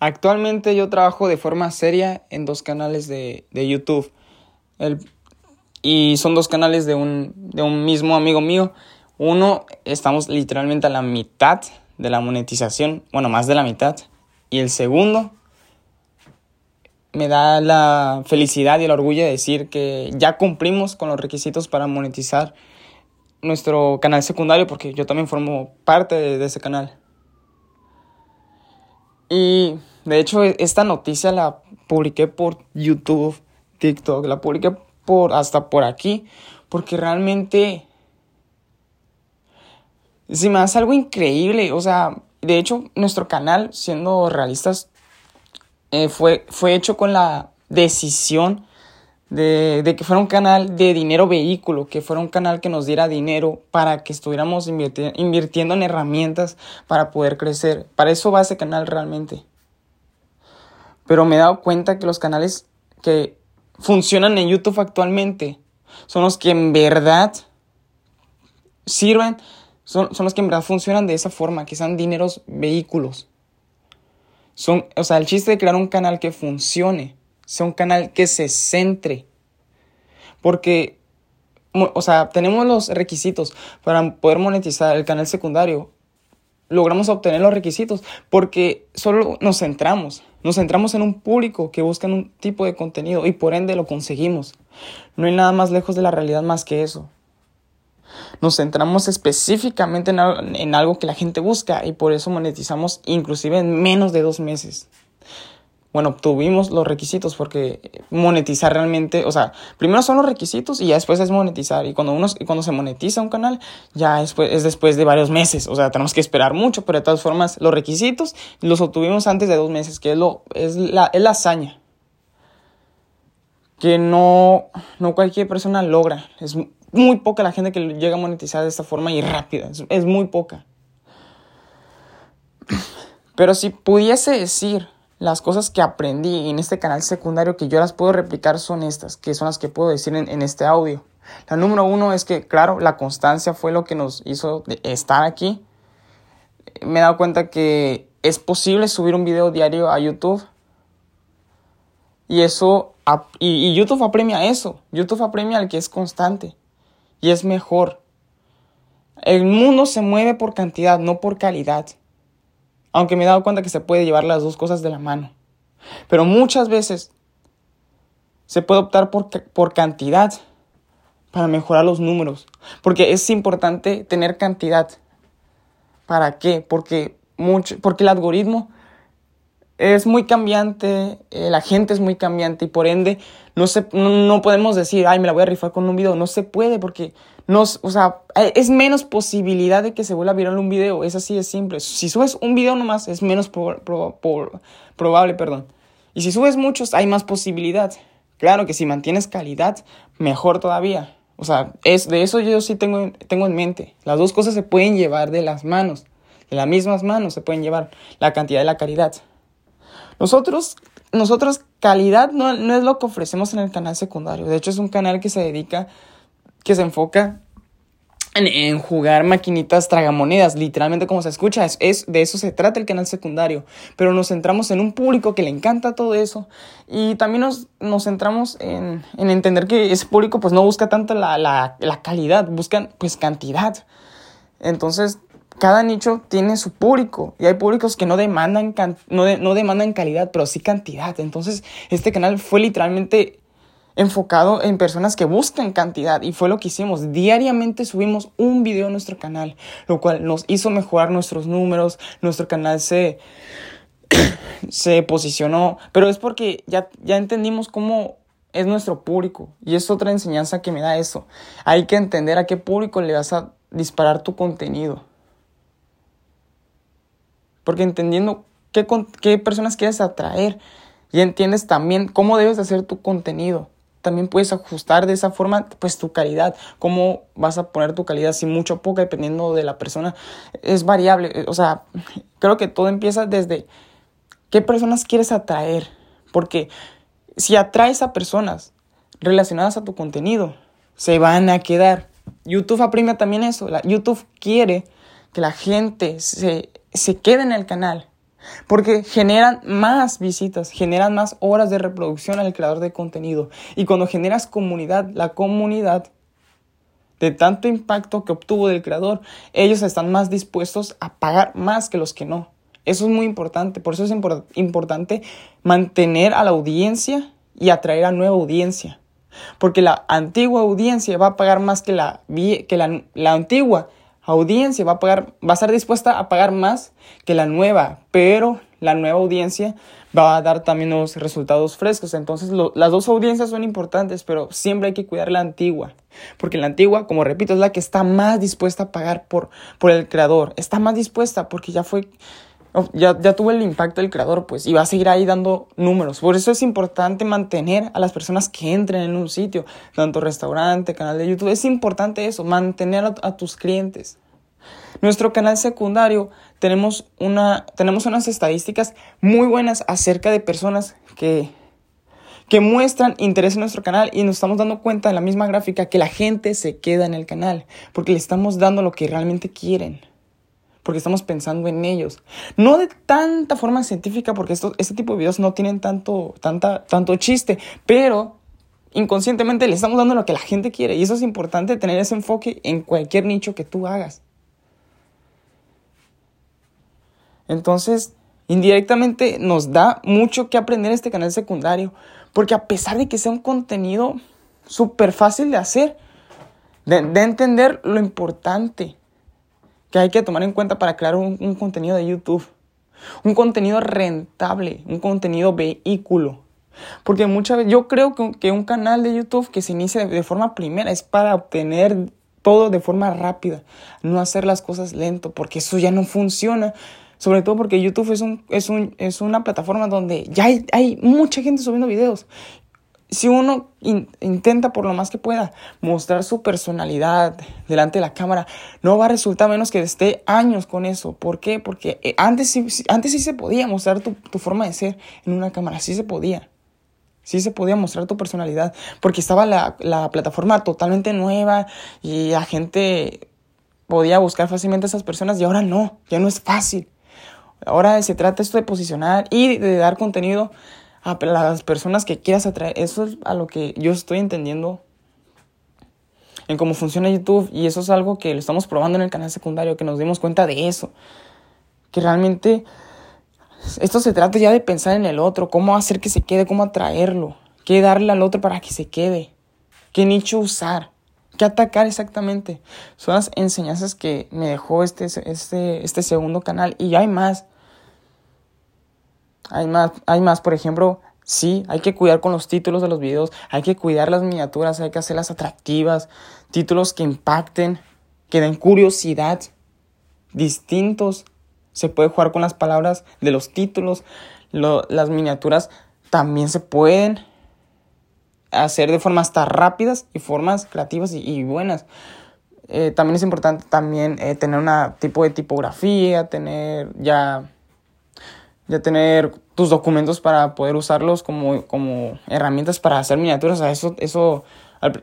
Actualmente yo trabajo de forma seria en dos canales de, de YouTube. El, y son dos canales de un, de un mismo amigo mío. Uno, estamos literalmente a la mitad de la monetización, bueno, más de la mitad. Y el segundo, me da la felicidad y el orgullo de decir que ya cumplimos con los requisitos para monetizar nuestro canal secundario, porque yo también formo parte de, ese canal. Y de hecho, esta noticia la publiqué por YouTube, TikTok, la publiqué por hasta por aquí, porque realmente si me hace algo increíble. O sea, de hecho, nuestro canal, siendo realistas, eh, fue, fue hecho con la decisión de, que fuera un canal de dinero vehículo, que fuera un canal que nos diera dinero para que estuviéramos invirtiendo en herramientas para poder crecer. Para eso va ese canal realmente. Pero me he dado cuenta que los canales que funcionan en YouTube actualmente son los que en verdad sirven son, los que en verdad funcionan de esa forma, que sean dineros vehículos. Son, o sea, el chiste de crear un canal que funcione, sea un canal que se centre. Porque, o sea, tenemos los requisitos para poder monetizar el canal secundario. Logramos obtener los requisitos porque solo nos centramos. Nos centramos en un público que busca un tipo de contenido y por ende lo conseguimos. No hay nada más lejos de la realidad más que eso. Nos centramos específicamente en, algo que la gente busca y por eso monetizamos inclusive en menos de dos meses. Bueno, obtuvimos los requisitos porque monetizar realmente, o sea, primero son los requisitos y ya después es monetizar. Y cuando, uno, cuando se monetiza un canal, ya es, es después de varios meses. O sea, tenemos que esperar mucho, pero de todas formas, los requisitos los obtuvimos antes de dos meses, que es, lo, es, la, es la hazaña que no, no cualquier persona logra. Es muy poca la gente que llega a monetizar de esta forma y rápida. Es, muy poca. Pero si pudiese decir las cosas que aprendí en este canal secundario que yo las puedo replicar son estas, que son las que puedo decir en, este audio. La número uno es que, claro, la constancia fue lo que nos hizo estar aquí. Me he dado cuenta que es posible subir un video diario a YouTube. Y eso, y, YouTube apremia eso. YouTube apremia al que es constante y es mejor. El mundo se mueve por cantidad, no por calidad. Aunque me he dado cuenta que se puede llevar las dos cosas de la mano. Pero muchas veces se puede optar por, por cantidad para mejorar los números. Porque es importante tener cantidad. ¿Para qué? Porque, mucho, porque el algoritmo es muy cambiante, eh, la gente es muy cambiante y por ende no, se, no, podemos decir, ay, me la voy a rifar con un video. No se puede porque no, o sea, eh, es menos posibilidad de que se vuelva viral un video. Es así de simple. Si subes un video nomás es menos probable, perdón. Y si subes muchos hay más posibilidad. Claro que si mantienes calidad, mejor todavía. O sea, es, de eso yo sí tengo, tengo en mente. Las dos cosas se pueden llevar de las manos. De las mismas manos se pueden llevar la cantidad y la calidad. Nosotros, nosotros calidad no, no, es lo que ofrecemos en el canal secundario. De hecho, es un canal que se dedica, que se enfoca en, jugar maquinitas tragamonedas, literalmente como se escucha. Es, es, de eso se trata el canal secundario. Pero nos centramos en un público que le encanta todo eso. Y también nos, nos centramos en, en entender que ese público pues no busca tanto la, la, la calidad, buscan pues cantidad. Entonces, cada nicho tiene su público y hay públicos que no demandan, no, no demandan calidad, pero sí cantidad. Entonces, este canal fue literalmente enfocado en personas que buscan cantidad y fue lo que hicimos. Diariamente subimos un video a nuestro canal, lo cual nos hizo mejorar nuestros números, nuestro canal se, se posicionó, pero es porque ya, ya entendimos cómo es nuestro público y es otra enseñanza que me da eso. Hay que entender a qué público le vas a disparar tu contenido. Porque entendiendo qué, personas quieres atraer y entiendes también cómo debes hacer tu contenido. También puedes ajustar de esa forma pues tu calidad, cómo vas a poner tu calidad, si mucho o poca, dependiendo de la persona. Es variable, o sea, creo que todo empieza desde qué personas quieres atraer. Porque si atraes a personas relacionadas a tu contenido, se van a quedar. YouTube apremia también eso. YouTube quiere que la gente se se quede en el canal. Porque generan más visitas, generan más horas de reproducción al creador de contenido. Y cuando generas comunidad, la comunidad de tanto impacto que obtuvo del creador, ellos están más dispuestos a pagar más que los que no. Eso es muy importante, por eso es importante mantener a la audiencia y atraer a nueva audiencia. Porque la antigua audiencia va a pagar más que la, que la, la antigua audiencia va a pagar, va a estar dispuesta a pagar más que la nueva, pero la nueva audiencia va a dar también los resultados frescos. Entonces las dos audiencias son importantes, pero siempre hay que cuidar la antigua, porque la antigua, como repito, es la que está más dispuesta a pagar por, por el creador, está más dispuesta porque ya fue ya, ya tuvo el impacto del creador, pues, y va a seguir ahí dando números. Por eso es importante mantener a las personas que entren en un sitio, tanto restaurante, canal de YouTube. Es importante eso, mantener a, tus clientes. Nuestro canal secundario tenemos, una, tenemos unas estadísticas muy buenas acerca de personas que, que muestran interés en nuestro canal y nos estamos dando cuenta en la misma gráfica que la gente se queda en el canal porque le estamos dando lo que realmente quieren porque estamos pensando en ellos. No de tanta forma científica, porque este tipo de videos no tienen tanto, tanta, tanto chiste, pero inconscientemente le estamos dando lo que la gente quiere. Y eso es importante, tener ese enfoque en cualquier nicho que tú hagas. Entonces, indirectamente nos da mucho que aprender este canal secundario, porque a pesar de que sea un contenido súper fácil de hacer, de entender lo importante que hay que tomar en cuenta para crear un, contenido de YouTube. Un contenido rentable, un contenido vehículo. Porque muchas veces yo creo que, un canal de YouTube que se inicie de, forma primera es para obtener todo de forma rápida, no hacer las cosas lento, porque eso ya no funciona. Sobre todo porque YouTube es, un, es, un, es una plataforma donde ya hay, hay mucha gente subiendo videos si uno intenta por lo más que pueda mostrar su personalidad delante de la cámara, no va a resultar menos que esté años con eso. ¿Por qué? Porque eh, antes sí, antes sí se podía mostrar tu, forma de ser en una cámara, sí se podía. Sí se podía mostrar tu personalidad, porque estaba la, la plataforma totalmente nueva y la gente podía buscar fácilmente a esas personas y ahora no, ya no es fácil. Ahora se trata esto de posicionar y de dar contenido a las personas que quieras atraer. Eso es a lo que yo estoy entendiendo en cómo funciona YouTube y eso es algo que lo estamos probando en el canal secundario, que nos dimos cuenta de eso. Que realmente esto se trata ya de pensar en el otro, cómo hacer que se quede, cómo atraerlo, qué darle al otro para que se quede, qué nicho usar, qué atacar exactamente. Son las enseñanzas que me dejó este, este, este segundo canal y hay más. Hay más, hay más, por ejemplo, sí, hay que cuidar con los títulos de los videos, hay que cuidar las miniaturas, hay que hacerlas atractivas, títulos que impacten, que den curiosidad, distintos. Se puede jugar con las palabras de los títulos, las miniaturas también se pueden hacer de formas tan rápidas y formas creativas y, buenas. Eh, también es importante también eh, tener un tipo de tipografía, tener ya ya tener tus documentos para poder usarlos como, como herramientas para hacer miniaturas. O sea, eso, eso,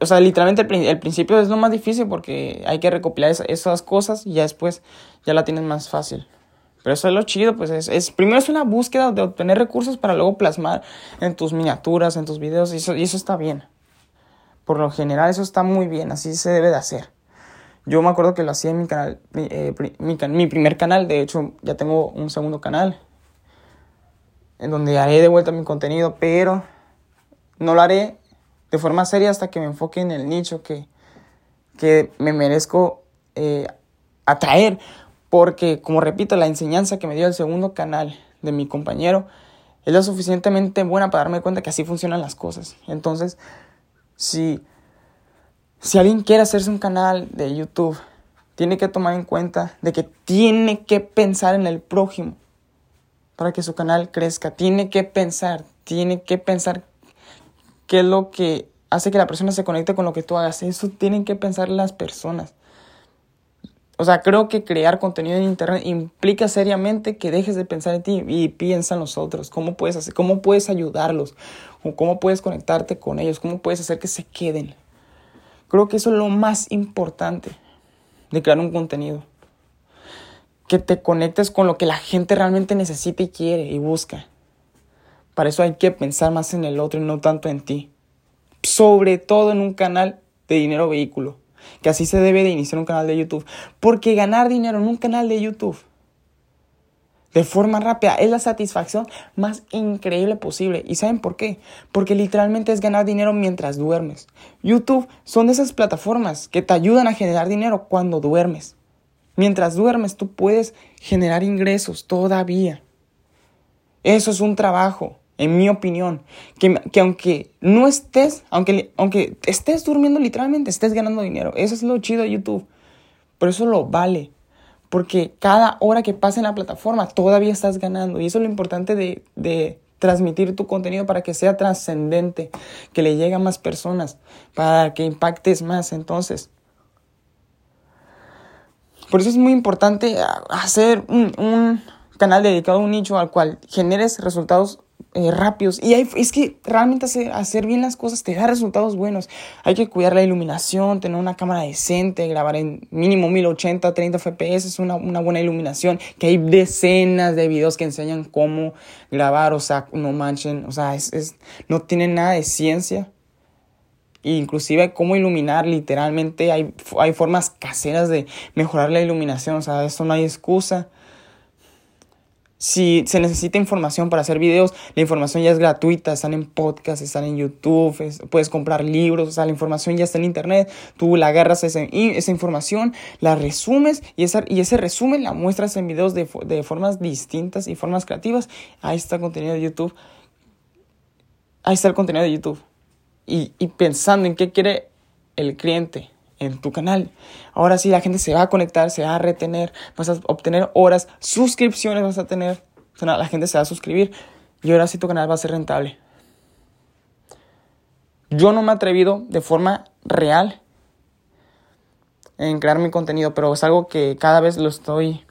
o sea, literalmente el, principio es lo más difícil porque hay que recopilar esas cosas y ya después ya la tienes más fácil. Pero eso es lo chido, pues es, es, primero es una búsqueda de obtener recursos para luego plasmar en tus miniaturas, en tus videos, y eso, y eso está bien. Por lo general eso está muy bien, así se debe de hacer. Yo me acuerdo que lo hacía en mi canal, mi, eh, mi primer canal, de hecho ya tengo un segundo canal, en donde haré de vuelta mi contenido, pero no lo haré de forma seria hasta que me enfoque en el nicho que, que me merezco eh, atraer. Porque, como repito, la enseñanza que me dio el segundo canal de mi compañero es lo suficientemente buena para darme cuenta que así funcionan las cosas. Entonces, si, si alguien quiere hacerse un canal de YouTube, tiene que tomar en cuenta de que tiene que pensar en el prójimo para que su canal crezca. Tiene que pensar, tiene que pensar qué es lo que hace que la persona se conecte con lo que tú hagas. Eso tienen que pensar las personas. O sea, creo que crear contenido en internet implica seriamente que dejes de pensar en ti y piensa en los otros. ¿Cómo puedes hacer? ¿Cómo puedes ayudarlos? ¿O cómo puedes conectarte con ellos? ¿Cómo puedes hacer que se queden? Creo que eso es lo más importante de crear un contenido que te conectes con lo que la gente realmente necesita y quiere y busca. Para eso hay que pensar más en el otro y no tanto en ti. Sobre todo en un canal de dinero vehículo. Que así se debe de iniciar un canal de YouTube. Porque ganar dinero en un canal de YouTube de forma rápida es la satisfacción más increíble posible. ¿Y saben por qué? Porque literalmente es ganar dinero mientras duermes. YouTube son esas plataformas que te ayudan a generar dinero cuando duermes. Mientras duermes tú puedes generar ingresos todavía. Eso es un trabajo en mi opinión, que, que, aunque no estés, aunque, aunque estés durmiendo literalmente, estés ganando dinero. Eso es lo chido de YouTube. Pero eso lo vale. Porque cada hora que pasa en la plataforma todavía estás ganando. Y eso es lo importante de, de transmitir tu contenido para que sea trascendente, que le llegue a más personas, para que impactes más. Entonces, por eso es muy importante hacer un, canal dedicado a un nicho al cual generes resultados eh, rápidos. Y es que realmente hacer, bien las cosas te da resultados buenos. Hay que cuidar la iluminación, tener una cámara decente, grabar en mínimo 1080, 30 FPS, es una, una buena iluminación. Que hay decenas de videos que enseñan cómo grabar, o sea, no manchen, o sea, es, es no tiene nada de ciencia. Inclusive cómo iluminar, literalmente hay, hay formas caseras de mejorar la iluminación, o sea, eso no hay excusa. Si se necesita información para hacer videos, la información ya es gratuita, están en podcast, están en YouTube, puedes comprar libros, o sea, la información ya está en internet, tú la agarras esa, esa información, la resumes y, esa, y ese resumen la muestras en videos de, de formas distintas y formas creativas. Ahí está el contenido de YouTube. Ahí está el contenido de YouTube. Y, pensando en qué quiere el cliente en tu canal. Ahora sí, la gente se va a conectar, se va a retener, vas a obtener horas, suscripciones vas a tener, la gente se va a suscribir y ahora sí tu canal va a ser rentable. Yo no me he atrevido de forma real en crear mi contenido, pero es algo que cada vez lo estoy,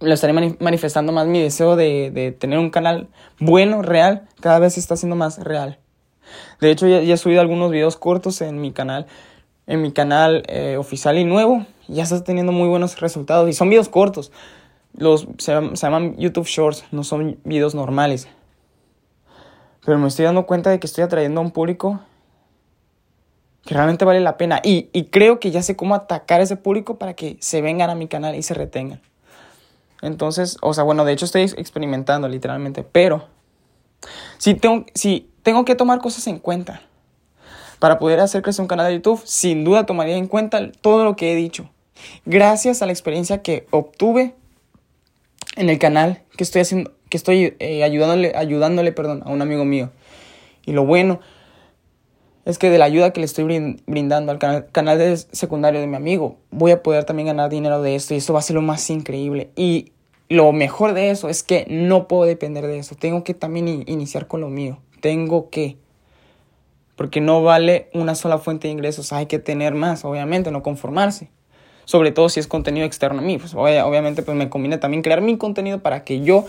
lo estaré manifestando más. Mi deseo de, de tener un canal bueno, real, cada vez está siendo más real. De hecho, ya, he subido algunos videos cortos en mi canal en mi canal eh, oficial y nuevo. Ya estás teniendo muy buenos resultados. Y son videos cortos. Los, se, llaman YouTube Shorts, no son videos normales. Pero me estoy dando cuenta de que estoy atrayendo a un público que realmente vale la pena. Y, y creo que ya sé cómo atacar a ese público para que se vengan a mi canal y se retengan. Entonces, o sea, bueno, de hecho estoy experimentando literalmente. Pero si tengo, si tengo que tomar cosas en cuenta para poder hacer crecer un canal de YouTube, sin duda tomaría en cuenta todo lo que he dicho. Gracias a la experiencia que obtuve en el canal que estoy haciendo, que estoy eh, ayudándole, ayudándole perdón, a un amigo mío. Y lo bueno es que de la ayuda que le estoy brindando al canal, secundario de mi amigo, voy a poder también ganar dinero de esto y esto va a ser lo más increíble. Y lo mejor de eso es que no puedo depender de eso. Tengo que también iniciar con lo mío. Tengo que porque no vale una sola fuente de ingresos, hay que tener más, obviamente, no conformarse. Sobre todo si es contenido externo a mí, pues obviamente pues me conviene también crear mi contenido para que yo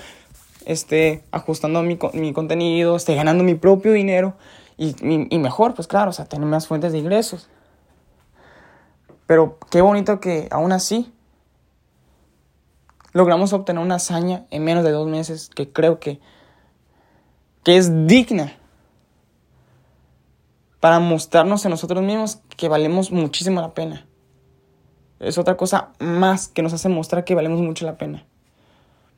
esté ajustando mi, mi contenido, esté ganando mi propio dinero y, y, mejor, pues claro, o sea, tener más fuentes de ingresos. Pero qué bonito que aún así logramos obtener una hazaña en menos de dos meses que creo que, que es digna para mostrarnos a nosotros mismos que valemos muchísimo la pena. Es otra cosa más que nos hace mostrar que valemos mucho la pena.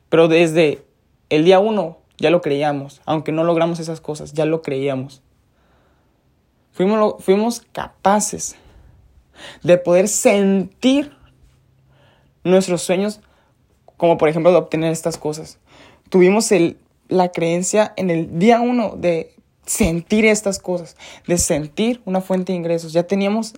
Pero desde el día uno ya lo creíamos, aunque no logramos esas cosas, ya lo creíamos. Fuimos, fuimos capaces de poder sentir nuestros sueños, como por ejemplo de obtener estas cosas. Tuvimos el, la creencia en el día uno de sentir estas cosas, de sentir una fuente de ingresos. Ya teníamos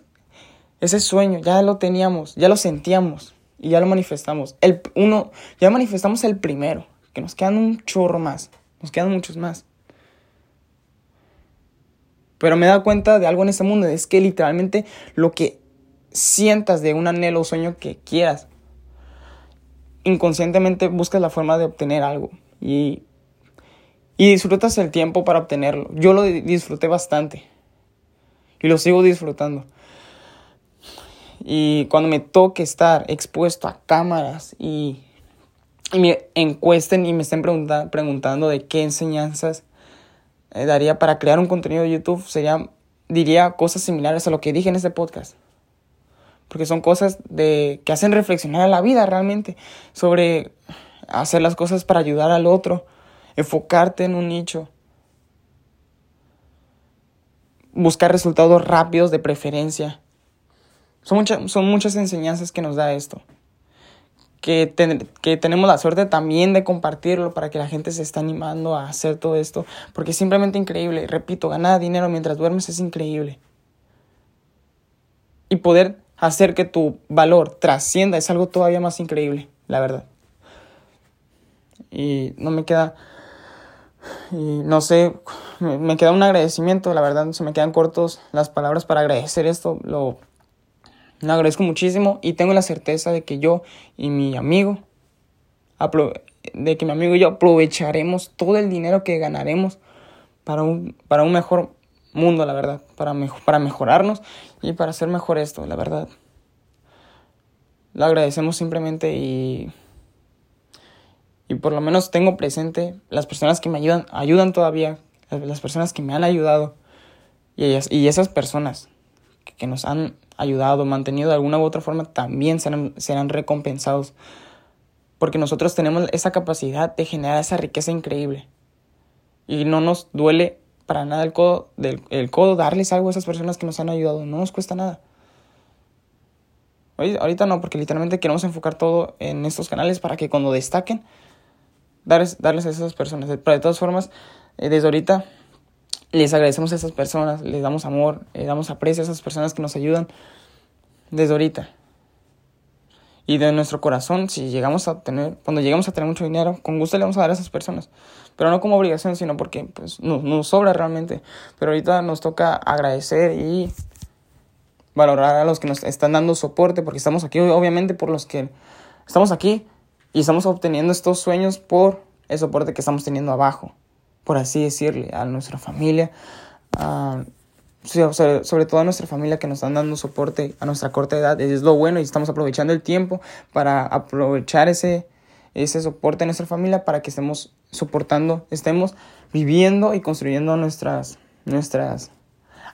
ese sueño, ya lo teníamos, ya lo sentíamos y ya lo manifestamos. El uno, ya manifestamos el primero, que nos quedan un chorro más, nos quedan muchos más. Pero me he dado cuenta de algo en este mundo, es que literalmente lo que sientas de un anhelo o sueño que quieras, inconscientemente buscas la forma de obtener algo. Y y disfrutas el tiempo para obtenerlo. Yo lo disfruté bastante y lo sigo disfrutando. Y cuando me toque estar expuesto a cámaras y me encuesten y me estén preguntando de qué enseñanzas eh, daría para crear un contenido de YouTube, sería, diría cosas similares a lo que dije en este podcast. Porque son cosas de, que hacen reflexionar a la vida realmente sobre hacer las cosas para ayudar al otro, enfocarte en un nicho, buscar resultados rápidos de preferencia. Son, son muchas enseñanzas que nos da esto que, que tenemos la suerte también de compartirlo para que la gente se esté animando a hacer todo esto, porque es simplemente increíble. Repito, ganar dinero mientras duermes es increíble. Y poder hacer que tu valor trascienda es algo todavía más increíble, la verdad. Y no me queda, y no sé, me queda un agradecimiento, la verdad, se me quedan cortos las palabras para agradecer esto, lo le agradezco muchísimo y tengo la certeza de que yo y mi amigo, de que mi amigo y yo aprovecharemos todo el dinero que ganaremos para un, para un mejor mundo, la verdad, para, para mejorarnos y para hacer mejor esto, la verdad. Lo agradecemos simplemente y, y por lo menos tengo presente las personas que me ayudan, ayudan todavía, las personas que me han ayudado y, ellas, y esas personas que nos han ayudado, mantenido de alguna u otra forma, también serán, serán recompensados. Porque nosotros tenemos esa capacidad de generar esa riqueza increíble. Y no nos duele para nada el codo, del, el codo darles algo a esas personas que nos han ayudado. No nos cuesta nada. Ahorita no, porque literalmente queremos enfocar todo en estos canales para que cuando destaquen, darles, darles a esas personas. Pero de todas formas, eh, desde ahorita les agradecemos a esas personas, les damos amor, les damos aprecio a esas personas que nos ayudan desde ahorita. Y de nuestro corazón, si llegamos a tener, cuando llegamos a tener mucho dinero, con gusto le vamos a dar a esas personas. Pero no como obligación, sino porque pues, nos, nos sobra realmente. Pero ahorita nos toca agradecer y valorar a los que nos están dando soporte, porque estamos aquí, obviamente, por los que estamos aquí y estamos obteniendo estos sueños por el soporte que estamos teniendo abajo por así decirle, a nuestra familia, sobre, todo a nuestra familia que nos están dando soporte a nuestra corta edad. Es lo bueno y estamos aprovechando el tiempo para aprovechar ese, ese soporte a nuestra familia para que estemos soportando, estemos viviendo y construyendo nuestras, nuestras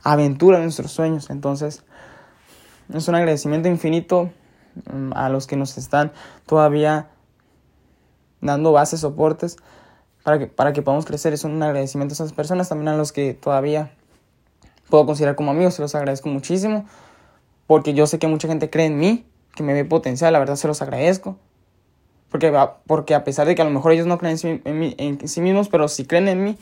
aventuras, nuestros sueños. Entonces, es un agradecimiento infinito mm, a los que nos están todavía dando bases, soportes para que, para que podamos crecer. Es un agradecimiento a esas personas, también a los que todavía puedo considerar como amigos, se los agradezco muchísimo, porque yo sé que mucha gente cree en mí, que me ve potencial, la verdad se los agradezco. Porque, porque a pesar de que a lo mejor ellos no creen en sí, mismos, pero si creen en mí,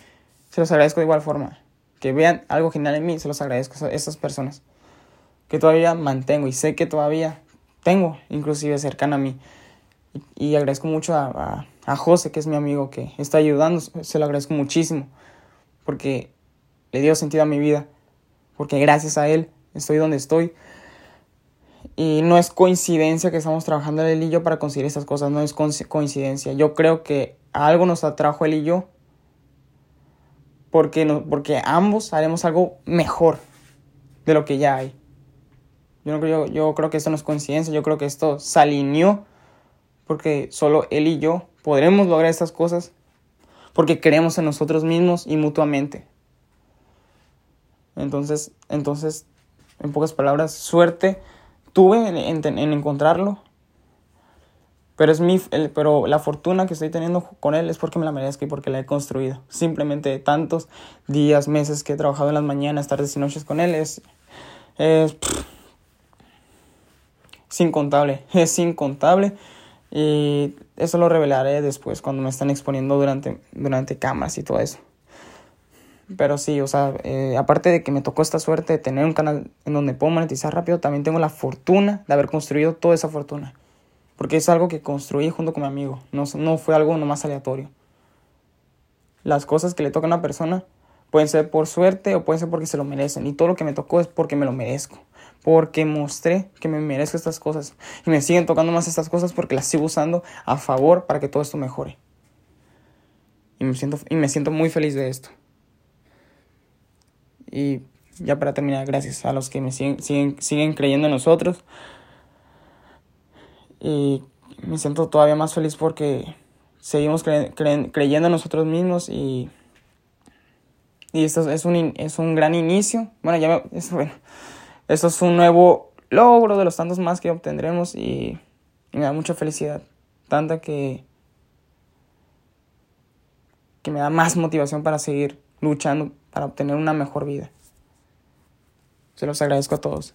se los agradezco de igual forma. Que vean algo genial en mí, se los agradezco a esas personas. Que todavía mantengo y sé que todavía tengo, inclusive cercana a mí. Y, agradezco mucho a a José, que es mi amigo que está ayudando, se lo agradezco muchísimo, porque le dio sentido a mi vida, porque gracias a él estoy donde estoy. Y no es coincidencia que estamos trabajando él y yo para conseguir estas cosas, no es coincidencia. Yo creo que algo nos atrajo él y yo, porque, no, porque ambos haremos algo mejor de lo que ya hay. Yo, no creo, yo creo que esto no es coincidencia, yo creo que esto se alineó porque solo él y yo podremos lograr estas cosas porque creemos en nosotros mismos y mutuamente. Entonces, entonces en pocas palabras, suerte tuve en, encontrarlo, pero, es mi, pero la fortuna que estoy teniendo con él es porque me la merezco y porque la he construido. Simplemente tantos días, meses que he trabajado en las mañanas, tardes y noches con él es, es, es incontable, es incontable. Y eso lo revelaré después cuando me están exponiendo durante, durante cámaras y todo eso. Pero sí, o sea, eh, aparte de que me tocó esta suerte de tener un canal en donde puedo monetizar rápido, también tengo la fortuna de haber construido toda esa fortuna. Porque es algo que construí junto con mi amigo, no, no fue algo nomás aleatorio. Las cosas que le tocan a una persona pueden ser por suerte o pueden ser porque se lo merecen. Y todo lo que me tocó es porque me lo merezco porque mostré que me merezco estas cosas. Y me siguen tocando más estas cosas porque las sigo usando a favor para que todo esto mejore. Y me siento, y me siento muy feliz de esto. Y ya para terminar, gracias a los que me siguen, siguen, siguen creyendo en nosotros. Y me siento todavía más feliz porque seguimos creyendo en nosotros mismos y, y esto es un, es un gran inicio. Bueno, ya bueno, esto es un nuevo logro de los tantos más que obtendremos y, me da mucha felicidad. Tanta que, que me da más motivación para seguir luchando para obtener una mejor vida. Se los agradezco a todos.